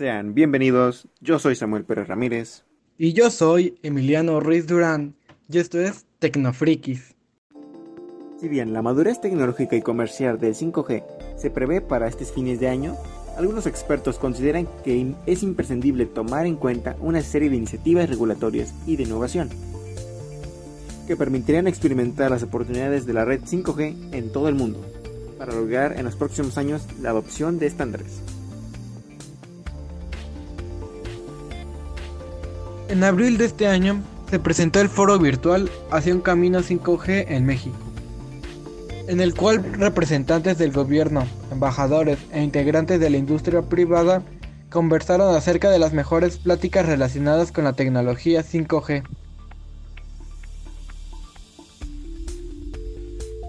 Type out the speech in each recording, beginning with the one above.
Sean bienvenidos, yo soy Samuel Pérez Ramírez. Y yo soy Emiliano Ruiz Durán, y esto es Tecnofrikis. Si bien la madurez tecnológica y comercial del 5G se prevé para estos fines de año, algunos expertos consideran que es imprescindible tomar en cuenta una serie de iniciativas regulatorias y de innovación que permitirían experimentar las oportunidades de la red 5G en todo el mundo, para lograr en los próximos años la adopción de estándares. En abril de este año se presentó el foro virtual Hacia un Camino 5G en México, en el cual representantes del gobierno, embajadores e integrantes de la industria privada conversaron acerca de las mejores pláticas relacionadas con la tecnología 5G.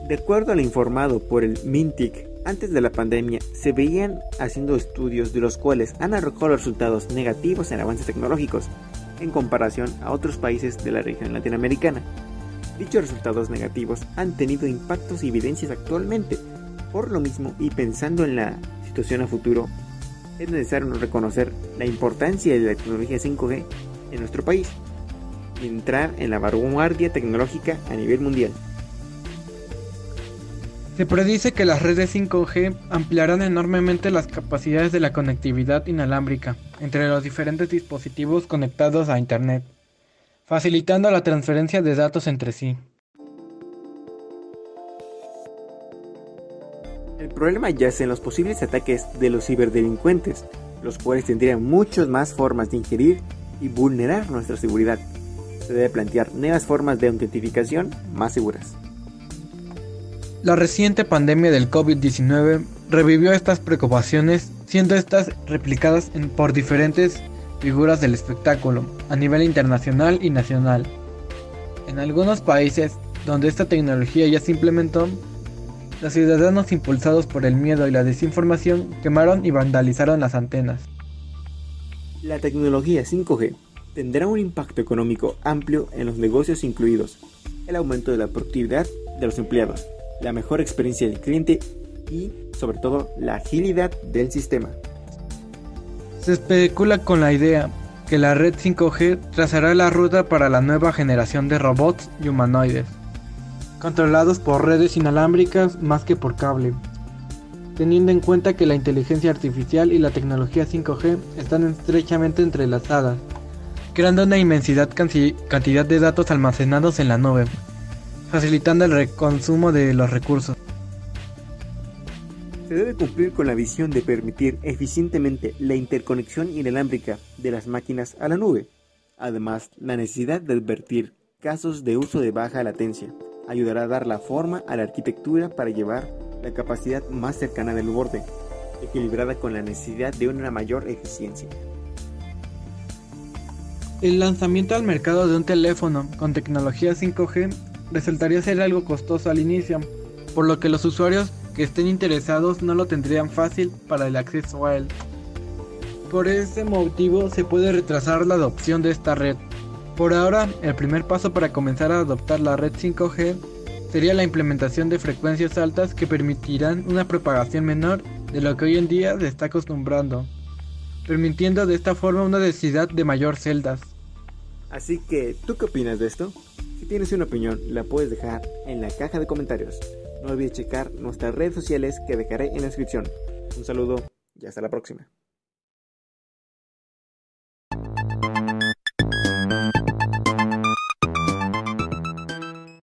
De acuerdo a lo informado por el MINTIC, antes de la pandemia se veían haciendo estudios de los cuales han arrojado resultados negativos en avances tecnológicos en comparación a otros países de la región latinoamericana. Dichos resultados negativos han tenido impactos y evidencias actualmente. Por lo mismo, y pensando en la situación a futuro, es necesario reconocer la importancia de la tecnología 5G en nuestro país y entrar en la vanguardia tecnológica a nivel mundial. Se predice que las redes 5G ampliarán enormemente las capacidades de la conectividad inalámbrica entre los diferentes dispositivos conectados a Internet facilitando la transferencia de datos entre sí. El problema yace en los posibles ataques de los ciberdelincuentes, los cuales tendrían muchas más formas de ingerir y vulnerar nuestra seguridad. Se debe plantear nuevas formas de autentificación más seguras. La reciente pandemia del COVID-19 revivió estas preocupaciones, siendo estas replicadas por diferentes figuras del espectáculo a nivel internacional y nacional. En algunos países donde esta tecnología ya se implementó, los ciudadanos impulsados por el miedo y la desinformación quemaron y vandalizaron las antenas. La tecnología 5G tendrá un impacto económico amplio en los negocios incluidos el aumento de la productividad de los empleados, la mejor experiencia del cliente y sobre todo la agilidad del sistema. Se especula con la idea que la red 5G trazará la ruta para la nueva generación de robots y humanoides, controlados por redes inalámbricas más que por cable, teniendo en cuenta que la inteligencia artificial y la tecnología 5G están estrechamente entrelazadas, creando una inmensidad cantidad de datos almacenados en la nube, facilitando el reconsumo de los recursos se debe cumplir con la visión de permitir eficientemente la interconexión inalámbrica de las máquinas a la nube. Además, la necesidad de advertir casos de uso de baja latencia ayudará a dar la forma a la arquitectura para llevar la capacidad más cercana del borde, equilibrada con la necesidad de una mayor eficiencia. El lanzamiento al mercado de un teléfono con tecnología 5G resultaría ser algo costoso al inicio, por lo que los usuarios que estén interesados no lo tendrían fácil para el acceso a él. Por ese motivo se puede retrasar la adopción de esta red. Por ahora, el primer paso para comenzar a adoptar la red 5G sería la implementación de frecuencias altas que permitirán una propagación menor de lo que hoy en día se está acostumbrando, permitiendo de esta forma una densidad de mayor celdas. Así que, ¿tú qué opinas de esto? Si tienes una opinión, la puedes dejar en la caja de comentarios. No olvides checar nuestras redes sociales que dejaré en la descripción. Un saludo y hasta la próxima.